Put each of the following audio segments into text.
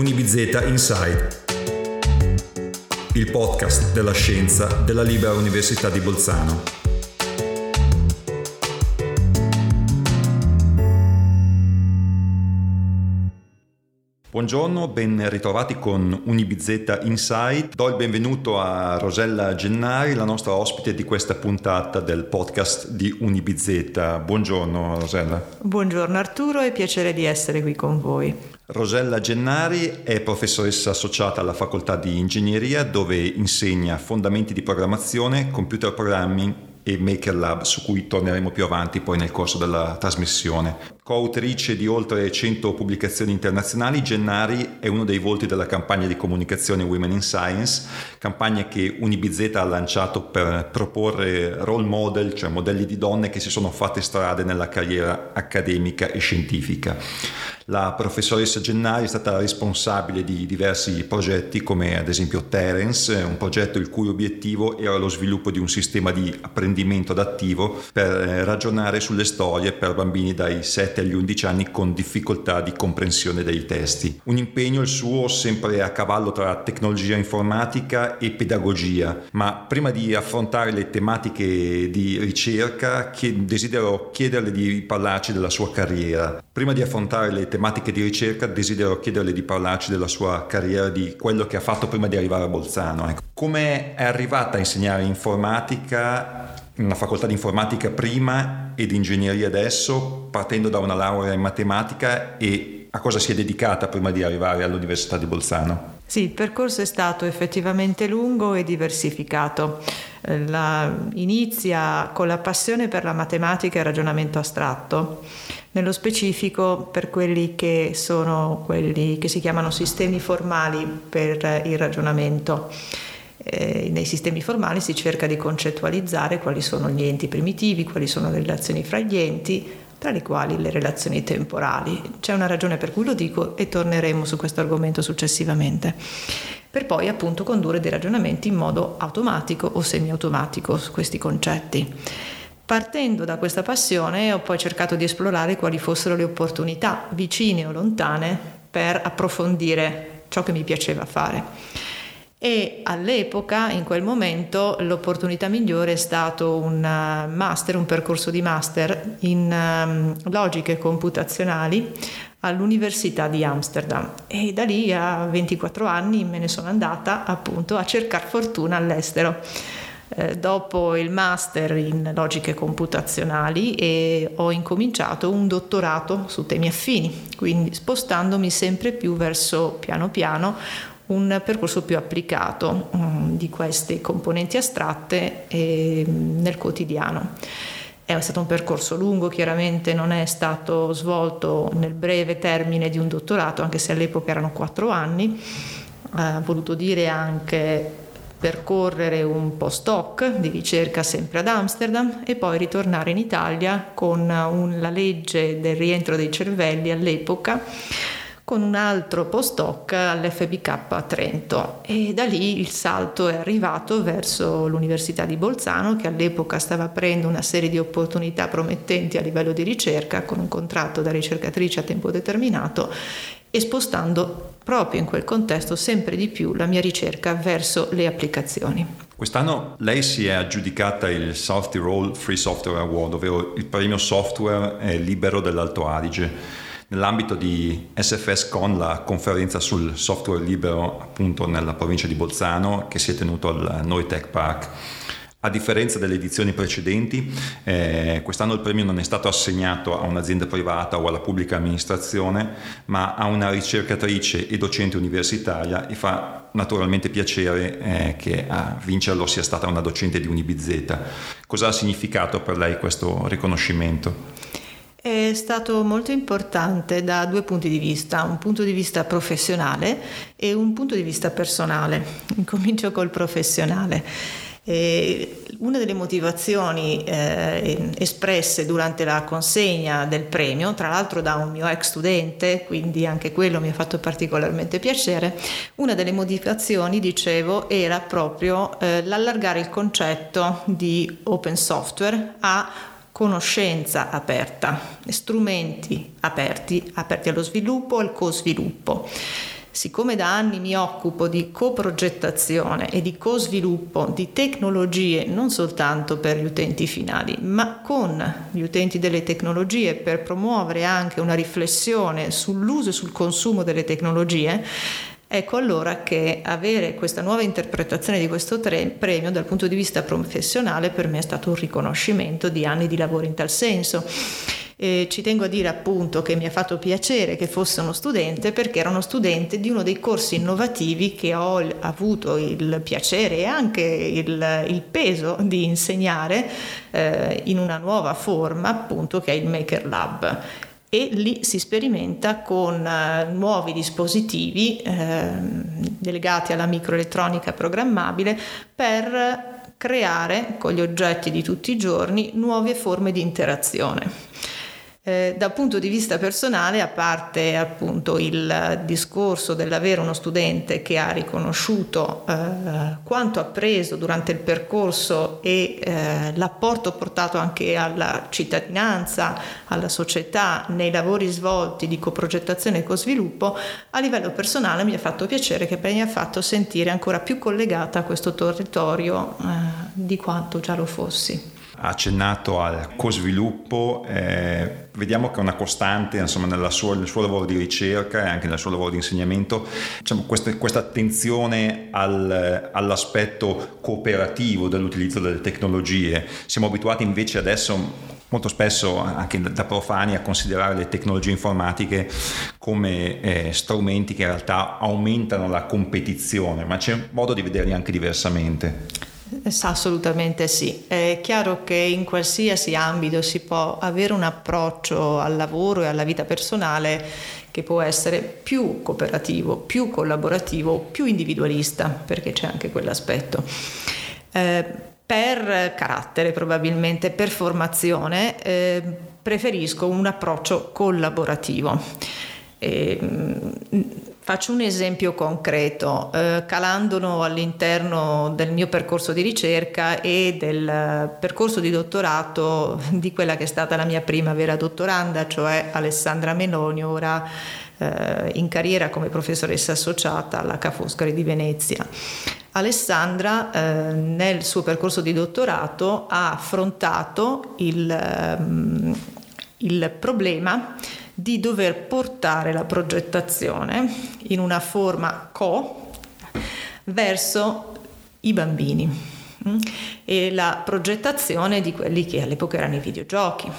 Unibizeta Inside, il podcast della scienza della Libera Università di Bolzano. Buongiorno, ben ritrovati con Unibizeta Insight. Do il benvenuto a Rosella Gennari, la nostra ospite di questa puntata del podcast di Unibizeta. Buongiorno Rosella. Buongiorno Arturo, è piacere di essere qui con voi. Rosella Gennari è professoressa associata alla facoltà di ingegneria dove insegna fondamenti di programmazione, computer programming e Maker Lab su cui torneremo più avanti poi nel corso della trasmissione. Coautrice di oltre 100 pubblicazioni internazionali, Gennari è uno dei volti della campagna di comunicazione Women in Science, campagna che Unibizeta ha lanciato per proporre role model, cioè modelli di donne che si sono fatte strade nella carriera accademica e scientifica. La professoressa Gennari è stata responsabile di diversi progetti come ad esempio Terence, un progetto il cui obiettivo era lo sviluppo di un sistema di apprendimento adattivo per eh, ragionare sulle storie per bambini dai 7 agli 11 anni con difficoltà di comprensione dei testi. Un impegno il suo sempre a cavallo tra tecnologia informatica e pedagogia, ma prima di affrontare le tematiche di ricerca desidero chiederle di parlarci della sua carriera. Prima di affrontare le tematiche di ricerca desidero chiederle di parlarci della sua carriera, di quello che ha fatto prima di arrivare a Bolzano. Ecco. Come è arrivata a insegnare informatica in una facoltà di informatica prima e di ingegneria adesso, partendo da una laurea in matematica e a cosa si è dedicata prima di arrivare all'Università di Bolzano? Sì, il percorso è stato effettivamente lungo e diversificato. Eh, la, inizia con la passione per la matematica e il ragionamento astratto, nello specifico per quelli che sono quelli che si chiamano sistemi formali per il ragionamento. Eh, nei sistemi formali si cerca di concettualizzare quali sono gli enti primitivi, quali sono le relazioni fra gli enti, tra le quali le relazioni temporali. C'è una ragione per cui lo dico e torneremo su questo argomento successivamente, per poi appunto condurre dei ragionamenti in modo automatico o semiautomatico su questi concetti. Partendo da questa passione ho poi cercato di esplorare quali fossero le opportunità vicine o lontane per approfondire ciò che mi piaceva fare e all'epoca, in quel momento, l'opportunità migliore è stato un eh, master, un percorso di master in um, logiche computazionali all'Università di Amsterdam e da lì a 24 anni me ne sono andata appunto a cercare fortuna all'estero. Eh, dopo il master in logiche computazionali ho incominciato un dottorato su temi affini, quindi spostandomi sempre più verso piano piano un percorso più applicato um, di queste componenti astratte eh, nel quotidiano. È stato un percorso lungo, chiaramente non è stato svolto nel breve termine di un dottorato, anche se all'epoca erano quattro anni. Ha voluto dire anche percorrere un postdoc di ricerca sempre ad Amsterdam e poi ritornare in Italia con un, la legge del rientro dei cervelli all'epoca con un altro postdoc all'FBK a Trento e da lì il salto è arrivato verso l'Università di Bolzano che all'epoca stava aprendo una serie di opportunità promettenti a livello di ricerca con un contratto da ricercatrice a tempo determinato e spostando proprio in quel contesto sempre di più la mia ricerca verso le applicazioni. Quest'anno lei si è aggiudicata il South Tyrol Free Software Award, ovvero il premio software libero dell'Alto Adige Nell'ambito di SFS Con, la conferenza sul software libero appunto nella provincia di Bolzano che si è tenuto al Noi Tech Park. A differenza delle edizioni precedenti, eh, quest'anno il premio non è stato assegnato a un'azienda privata o alla pubblica amministrazione, ma a una ricercatrice e docente universitaria e fa naturalmente piacere eh, che a vincerlo sia stata una docente di Unibizeta. Cosa ha significato per lei questo riconoscimento? È stato molto importante da due punti di vista, un punto di vista professionale e un punto di vista personale. Incomincio col professionale. E una delle motivazioni eh, espresse durante la consegna del premio, tra l'altro da un mio ex studente, quindi anche quello mi ha fatto particolarmente piacere, una delle motivazioni, dicevo, era proprio eh, l'allargare il concetto di open software a conoscenza aperta, strumenti aperti, aperti allo sviluppo, al co-sviluppo. siccome da anni mi occupo di coprogettazione e di co-sviluppo di tecnologie non soltanto per gli utenti finali, ma con gli utenti delle tecnologie per promuovere anche una riflessione sull'uso e sul consumo delle tecnologie, Ecco allora che avere questa nuova interpretazione di questo tre- premio dal punto di vista professionale per me è stato un riconoscimento di anni di lavoro in tal senso. E ci tengo a dire appunto che mi ha fatto piacere che fosse uno studente perché era uno studente di uno dei corsi innovativi che ho avuto il piacere e anche il, il peso di insegnare eh, in una nuova forma appunto che è il Maker Lab e lì si sperimenta con uh, nuovi dispositivi eh, delegati alla microelettronica programmabile per creare con gli oggetti di tutti i giorni nuove forme di interazione. Eh, dal punto di vista personale, a parte appunto il discorso dell'avere uno studente che ha riconosciuto eh, quanto ha preso durante il percorso e eh, l'apporto portato anche alla cittadinanza, alla società nei lavori svolti di coprogettazione e co-sviluppo, a livello personale mi ha fatto piacere che mi ha fatto sentire ancora più collegata a questo territorio eh, di quanto già lo fossi accennato al co-sviluppo, eh, vediamo che è una costante insomma, sua, nel suo lavoro di ricerca e anche nel suo lavoro di insegnamento, diciamo, questa, questa, attenzione al, all'aspetto cooperativo dell'utilizzo delle tecnologie. Siamo abituati invece adesso molto spesso anche da profani a considerare le tecnologie informatiche come eh, strumenti che in realtà aumentano la competizione, ma c'è modo di vederli anche diversamente. Assolutamente sì. È chiaro che in qualsiasi ambito si può avere un approccio al lavoro e alla vita personale che può essere più cooperativo, più collaborativo, più individualista, perché c'è anche quell'aspetto. Eh, per carattere probabilmente, per formazione, eh, preferisco un approccio collaborativo. E, Faccio un esempio concreto, eh, calandolo all'interno del mio percorso di ricerca e del percorso di dottorato di quella che è stata la mia prima vera dottoranda, cioè Alessandra Meloni, ora eh, in carriera come professoressa associata alla Ca' Foscari di Venezia. Alessandra eh, nel suo percorso di dottorato ha affrontato il, um, il problema di dover portare la progettazione in una forma co verso i bambini mm, e la progettazione di quelli che all'epoca erano i videogiochi.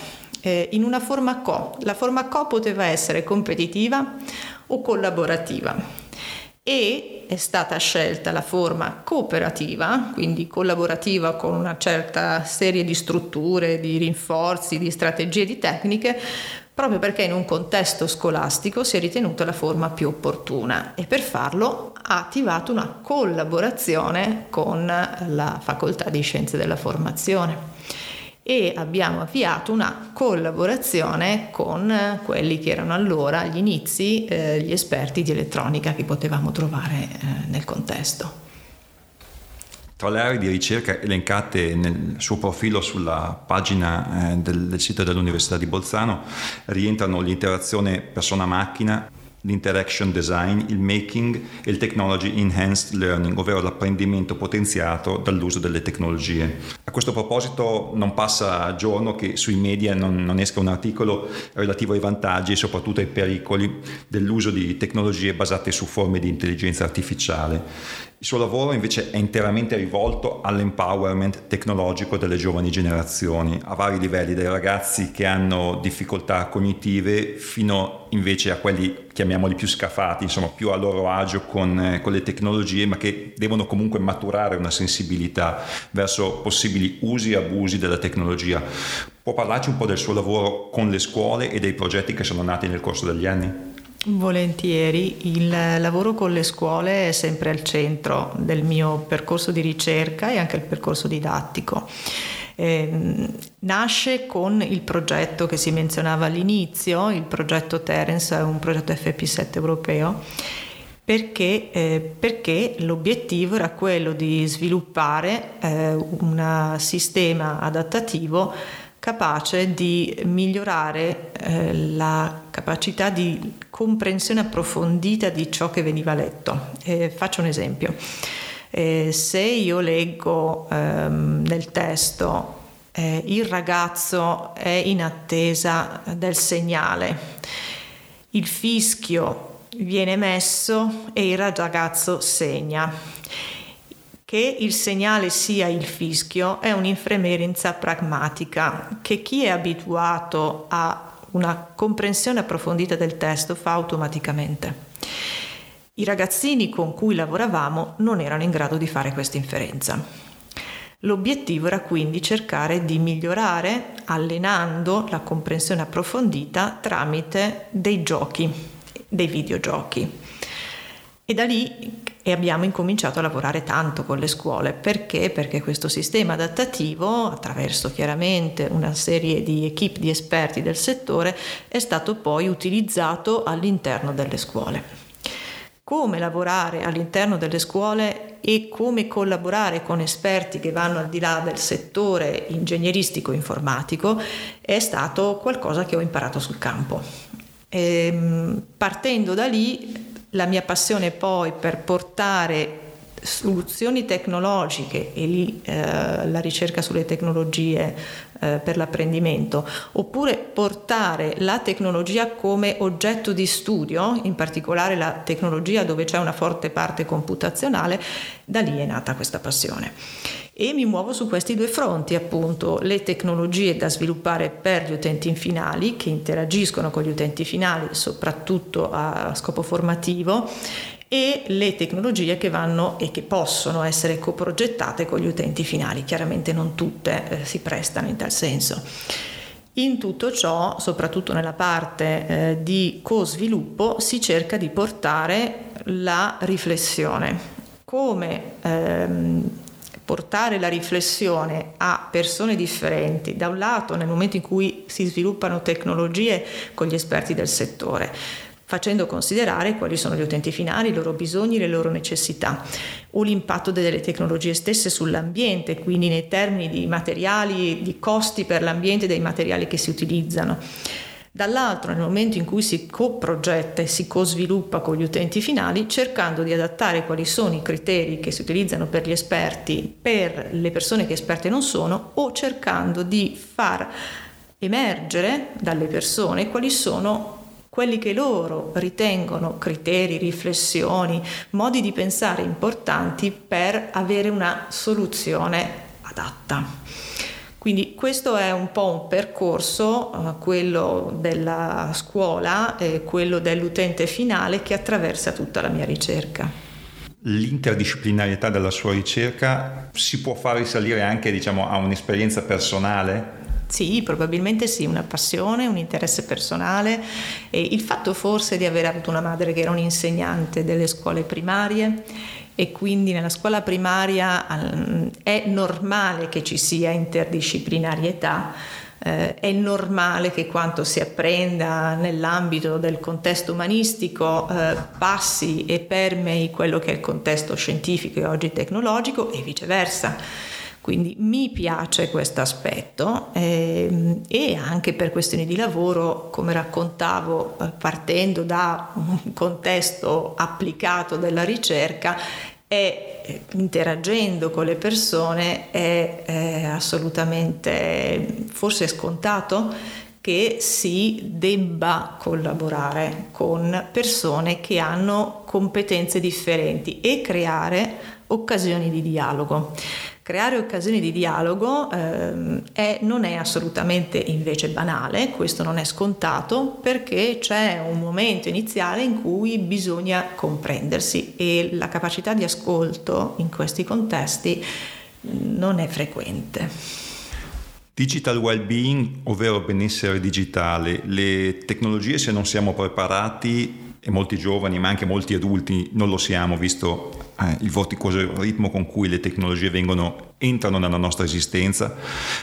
Eh, in una forma co. La forma co poteva essere competitiva o collaborativa e è stata scelta la forma cooperativa, quindi collaborativa con una certa serie di strutture, di rinforzi, di strategie, di tecniche, proprio perché in un contesto scolastico si è ritenuta la forma più opportuna e per farlo ha attivato una collaborazione con la Facoltà di Scienze della Formazione e abbiamo avviato una collaborazione con quelli che erano allora agli inizi eh, gli esperti di elettronica che potevamo trovare eh, nel contesto. Tra le aree di ricerca elencate nel suo profilo sulla pagina eh, del, del, sito dell'Università di Bolzano rientrano l'interazione persona-macchina, l'interaction design, il making e il technology enhanced learning, ovvero l'apprendimento potenziato dall'uso delle tecnologie. A questo proposito non passa giorno che sui media non, non esca un articolo relativo ai vantaggi e soprattutto ai pericoli dell'uso di tecnologie basate su forme di intelligenza artificiale il suo lavoro invece è interamente rivolto all'empowerment tecnologico delle giovani generazioni, a vari livelli, dai ragazzi che hanno difficoltà cognitive fino invece a quelli, chiamiamoli più scafati, insomma più a loro agio con, eh, con le tecnologie, ma che devono comunque maturare una sensibilità verso possibili usi e abusi della tecnologia. Può parlarci un po' del suo lavoro con le scuole e dei progetti che sono nati nel corso degli anni? Volentieri, il lavoro con le scuole è sempre al centro del mio percorso di ricerca e anche il percorso didattico. Eh, nasce con il progetto che si menzionava all'inizio, il progetto Terence un progetto FP7 europeo, perché, eh, perché l'obiettivo era quello di sviluppare eh, un sistema adattativo capace di migliorare eh, la capacità di comprensione approfondita di ciò che veniva letto. Eh, faccio un esempio. Eh, se io leggo ehm, nel testo eh, il ragazzo è in attesa del segnale, il fischio viene messo e il ragazzo segna che il segnale sia il fischio è un'infremerenza pragmatica che chi è abituato a una comprensione approfondita del testo fa automaticamente. I ragazzini con cui lavoravamo non erano in grado di fare questa inferenza. L'obiettivo era quindi cercare di migliorare allenando la comprensione approfondita tramite dei giochi, dei videogiochi. E da lì e abbiamo incominciato a lavorare tanto con le scuole. Perché? Perché questo sistema adattativo, attraverso chiaramente una serie di equip di esperti del settore, è stato poi utilizzato all'interno delle scuole. Come lavorare all'interno delle scuole e come collaborare con esperti che vanno al di là del settore ingegneristico informatico è stato qualcosa che ho imparato sul campo. E, ehm, partendo da lì la mia passione poi per portare soluzioni tecnologiche e lì eh, la ricerca sulle tecnologie eh, per l'apprendimento, oppure portare la tecnologia come oggetto di studio, in particolare la tecnologia dove c'è una forte parte computazionale, da lì è nata questa passione e mi muovo su questi due fronti, appunto le tecnologie da sviluppare per gli utenti finali che interagiscono con gli utenti finali, soprattutto a scopo formativo e le tecnologie che vanno e che possono essere coprogettate con gli utenti finali. Chiaramente non tutte eh, si prestano in tal senso. In tutto ciò, soprattutto nella parte eh, di co-sviluppo, si cerca di portare la riflessione. Come ehm, portare la riflessione a persone differenti, da un lato nel momento in cui si sviluppano tecnologie con gli esperti del settore, facendo considerare quali sono gli utenti finali, i loro bisogni, le loro necessità, o l'impatto delle tecnologie stesse sull'ambiente, quindi nei termini di materiali, di costi per l'ambiente dei materiali che si utilizzano dall'altro nel momento in cui si coprogetta e si co-sviluppa con gli utenti finali, cercando di adattare quali sono i criteri che si utilizzano per gli esperti, per le persone che esperte non sono, o cercando di far emergere dalle persone quali sono quelli che loro ritengono criteri, riflessioni, modi di pensare importanti per avere una soluzione adatta. Quindi questo è un po' un percorso, eh, quello della scuola e quello dell'utente finale che attraversa tutta la mia ricerca. L'interdisciplinarietà della sua ricerca si può far risalire anche diciamo, a un'esperienza personale? Sì, probabilmente sì, una passione, un interesse personale e il fatto forse di aver avuto una madre che era un'insegnante delle scuole primarie e quindi nella scuola primaria è normale che ci sia interdisciplinarietà, eh, è normale che quanto si apprenda nell'ambito del contesto umanistico eh, passi e permei quello che è il contesto scientifico e oggi tecnologico e viceversa. Quindi mi piace questo aspetto eh, e anche per questioni di lavoro, come raccontavo, eh, partendo da un contesto applicato della ricerca, e eh, interagendo con le persone è, è assolutamente forse scontato che si debba collaborare con persone che hanno competenze differenti e creare occasioni di dialogo. Creare occasioni di dialogo eh, è, non è assolutamente invece banale, questo non è scontato perché c'è un momento iniziale in cui bisogna comprendersi e la capacità di ascolto in questi contesti non è frequente. Digital well-being, ovvero benessere digitale, le tecnologie se non siamo preparati e molti giovani, ma anche molti adulti non lo siamo, visto eh, il vorticoso ritmo con cui le tecnologie vengono, entrano nella nostra esistenza.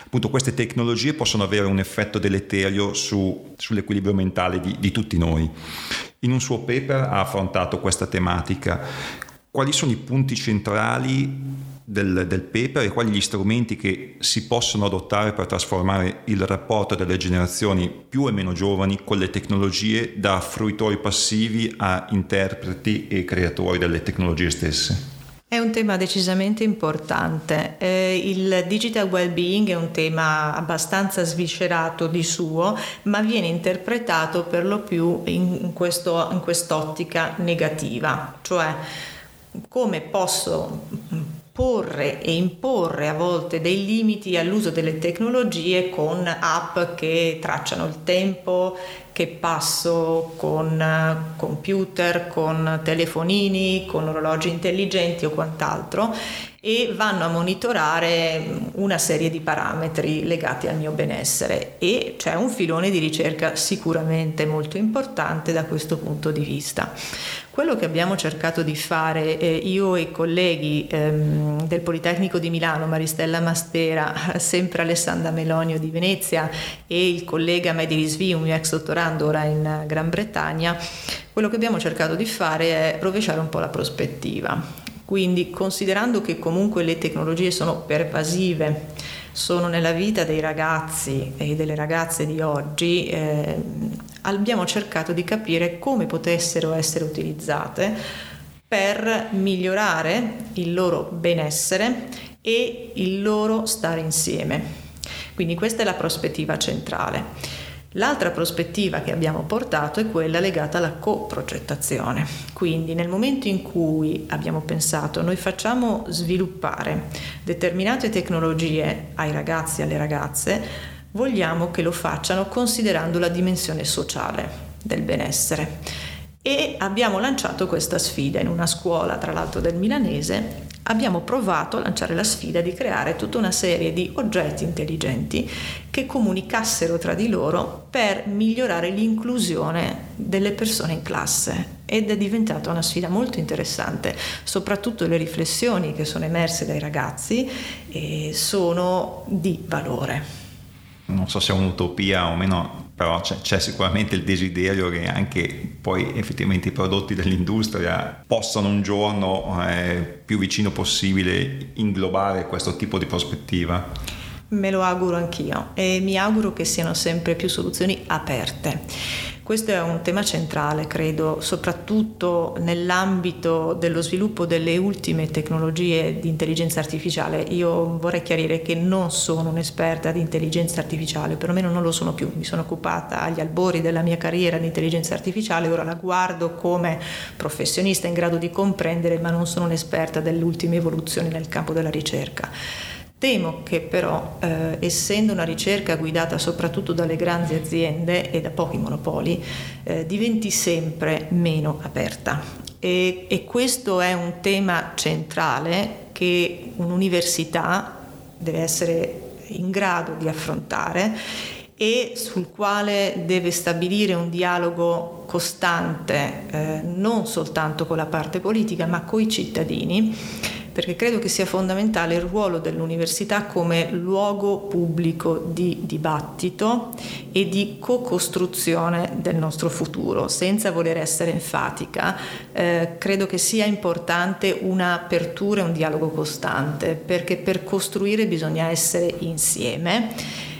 Appunto, queste tecnologie possono avere un effetto deleterio su, sull'equilibrio mentale di, di tutti noi. In un suo paper ha affrontato questa tematica. Quali sono i punti centrali del, del, paper e quali gli strumenti che si possono adottare per trasformare il rapporto delle generazioni più e meno giovani con le tecnologie da fruitori passivi a interpreti e creatori delle tecnologie stesse. È un tema decisamente importante. Eh, il digital well-being è un tema abbastanza sviscerato di suo, ma viene interpretato per lo più in, questo, in quest'ottica negativa, cioè come posso porre e imporre a volte dei limiti all'uso delle tecnologie con app che tracciano il tempo che passo con computer, con telefonini, con orologi intelligenti o quant'altro e vanno a monitorare una serie di parametri legati al mio benessere e c'è un filone di ricerca sicuramente molto importante da questo punto di vista. Quello che abbiamo cercato di fare eh, io e i colleghi ehm, del Politecnico di Milano, Maristella Mastera, sempre Alessandra Melonio di Venezia e il collega Mehdi Risvi, un mio ex dottorando ora in Gran Bretagna, quello che abbiamo cercato di fare è rovesciare un po' la prospettiva. Quindi considerando che comunque le tecnologie sono pervasive, sono nella vita dei ragazzi e delle ragazze di oggi, eh, abbiamo cercato di capire come potessero essere utilizzate per migliorare il loro benessere e il loro stare insieme. Quindi questa è la prospettiva centrale. L'altra prospettiva che abbiamo portato è quella legata alla coprogettazione. Quindi nel momento in cui abbiamo pensato noi facciamo sviluppare determinate tecnologie ai ragazzi e alle ragazze, vogliamo che lo facciano considerando la dimensione sociale del benessere. E abbiamo lanciato questa sfida in una scuola, tra l'altro del milanese, abbiamo provato a lanciare la sfida di creare tutta una serie di oggetti intelligenti che comunicassero tra di loro per migliorare l'inclusione delle persone in classe ed è diventata una sfida molto interessante, soprattutto le riflessioni che sono emerse dai ragazzi sono di valore. Non so se è un'utopia o meno, però c'è, sicuramente il desiderio che anche poi effettivamente i prodotti dell'industria possano un giorno eh, più vicino possibile inglobare questo tipo di prospettiva. Me lo auguro anch'io e mi auguro che siano sempre più soluzioni aperte. Questo è un tema centrale, credo, soprattutto nell'ambito dello sviluppo delle ultime tecnologie di intelligenza artificiale. Io vorrei chiarire che non sono un'esperta di intelligenza artificiale, perlomeno non lo sono più. Mi sono occupata agli albori della mia carriera di intelligenza artificiale, ora la guardo come professionista in grado di comprendere, ma non sono un'esperta delle ultime evoluzioni nel campo della ricerca. Temo che però, eh, essendo una ricerca guidata soprattutto dalle grandi aziende e da pochi monopoli, eh, diventi sempre meno aperta. E, e questo è un tema centrale che un'università deve essere in grado di affrontare e sul quale deve stabilire un dialogo costante, eh, non soltanto con la parte politica, ma con i cittadini perché credo che sia fondamentale il ruolo dell'università come luogo pubblico di dibattito e di co-costruzione del nostro futuro. Senza voler essere enfatica, eh, credo che sia importante un'apertura e un dialogo costante, perché per costruire bisogna essere insieme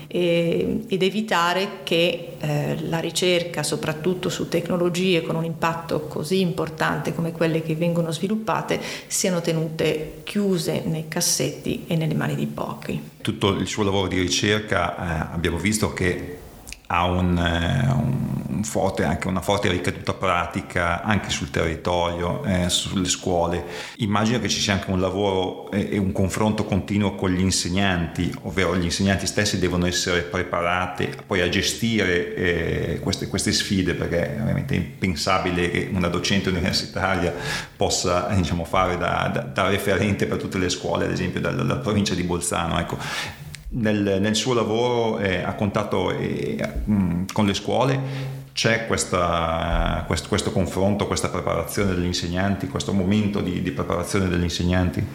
e, ed evitare che eh, la ricerca, soprattutto su tecnologie con un impatto così importante come quelle che vengono sviluppate, siano tenute chiuse nei cassetti e nelle mani di pochi. Tutto il suo lavoro di ricerca eh, abbiamo visto che ha un, eh, un forte, anche una forte ricaduta pratica anche sul territorio, eh, sulle scuole. Immagino che ci sia anche un lavoro e, e, un confronto continuo con gli insegnanti, ovvero gli insegnanti stessi devono essere preparati poi a gestire eh, queste, queste, sfide, perché è ovviamente impensabile che una docente universitaria possa diciamo, fare da, da, da, referente per tutte le scuole, ad esempio dalla, dalla provincia di Bolzano. Ecco nel, nel suo lavoro eh, a contatto eh, con le scuole c'è questa, questo, questo, confronto, questa preparazione degli insegnanti, questo momento di, di preparazione degli insegnanti?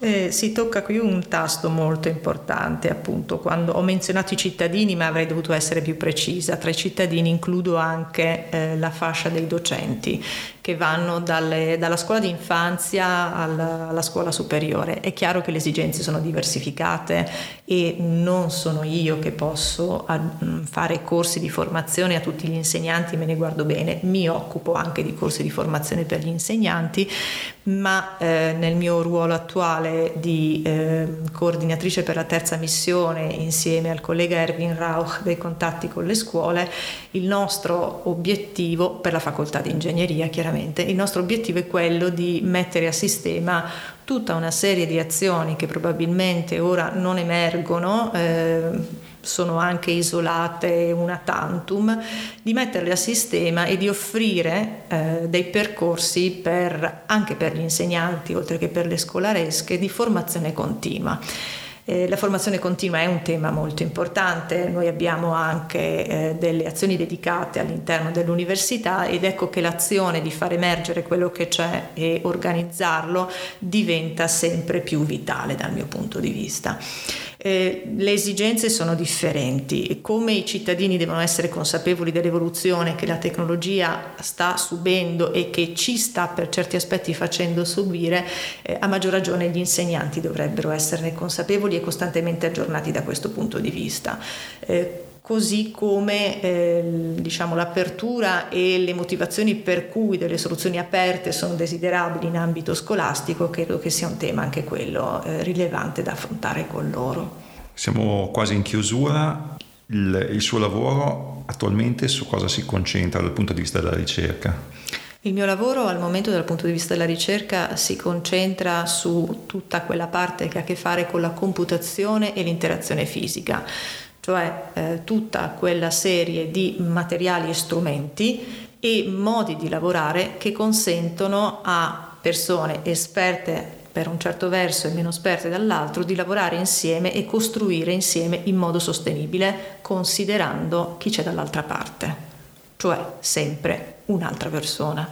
Eh, si tocca qui un tasto molto importante, appunto, quando ho menzionato i cittadini, ma avrei dovuto essere più precisa. Tra i cittadini includo anche eh, la fascia dei docenti che vanno dalle, dalla scuola di infanzia alla, alla, scuola superiore. È chiaro che le esigenze sono diversificate e non sono io che posso mm, fare corsi di formazione a tutti gli insegnanti, me ne guardo bene, mi occupo anche di corsi di formazione per gli insegnanti, ma eh, nel mio ruolo attuale di eh, coordinatrice per la terza missione insieme al collega Erwin Rauch dei contatti con le scuole, il nostro obiettivo per la facoltà di ingegneria chiaramente, il nostro obiettivo è quello di mettere a sistema tutta una serie di azioni che probabilmente ora non emergono. Eh, sono anche isolate una tantum, di metterle a sistema e di offrire eh, dei percorsi per, anche per gli insegnanti, oltre che per le scolaresche, di formazione continua. Eh, la formazione continua è un tema molto importante, noi abbiamo anche eh, delle azioni dedicate all'interno dell'università ed ecco che l'azione di far emergere quello che c'è e organizzarlo diventa sempre più vitale dal mio punto di vista. Eh, le esigenze sono differenti, come i cittadini devono essere consapevoli dell'evoluzione che la tecnologia sta subendo e che ci sta per certi aspetti facendo subire, eh, a maggior ragione gli insegnanti dovrebbero esserne consapevoli e costantemente aggiornati da questo punto di vista. Eh, così come eh, diciamo, l'apertura e le motivazioni per cui delle soluzioni aperte sono desiderabili in ambito scolastico, credo che sia un tema anche quello eh, rilevante da affrontare con loro. Siamo quasi in chiusura, il, il suo lavoro attualmente su cosa si concentra dal punto di vista della ricerca? Il mio lavoro al momento dal punto di vista della ricerca si concentra su tutta quella parte che ha a che fare con la computazione e l'interazione fisica cioè eh, tutta quella serie di materiali e strumenti e modi di lavorare che consentono a persone esperte per un certo verso e meno esperte dall'altro di lavorare insieme e costruire insieme in modo sostenibile considerando chi c'è dall'altra parte, cioè sempre un'altra persona.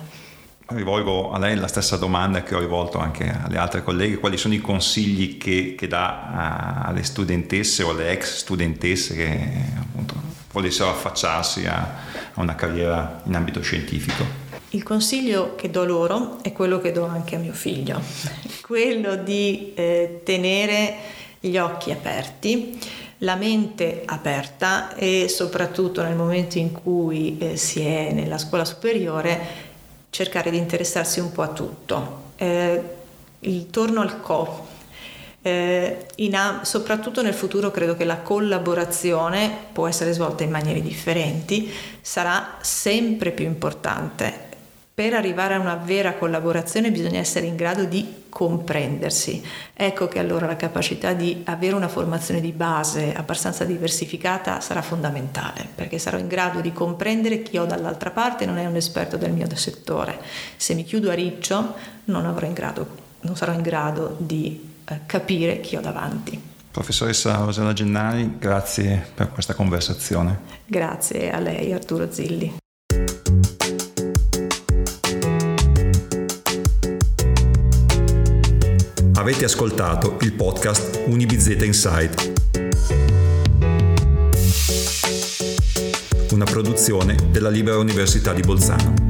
Rivolgo a lei la stessa domanda che ho rivolto anche alle altre colleghe, quali sono i consigli che, che dà alle studentesse o alle ex studentesse che appunto volessero affacciarsi a, a una carriera in ambito scientifico? Il consiglio che do loro è quello che do anche a mio figlio, quello di eh, tenere gli occhi aperti, la mente aperta e soprattutto nel momento in cui eh, si è nella scuola superiore cercare di interessarsi un po' a tutto. Eh, il torno al co. Eh, in, soprattutto nel futuro credo che la collaborazione può essere svolta in maniere differenti, sarà sempre più importante per arrivare a una vera collaborazione bisogna essere in grado di comprendersi. Ecco che allora la capacità di avere una formazione di base abbastanza diversificata sarà fondamentale, perché sarò in grado di comprendere chi ho dall'altra parte non è un esperto del mio settore. Se mi chiudo a riccio non, in grado, non sarò in grado di eh, capire chi ho davanti. Professoressa Rosella Gennari, grazie per questa conversazione. Grazie a lei Arturo Zilli. Avete ascoltato il podcast Unibizeta Insight. Una produzione della Libera Università di Bolzano.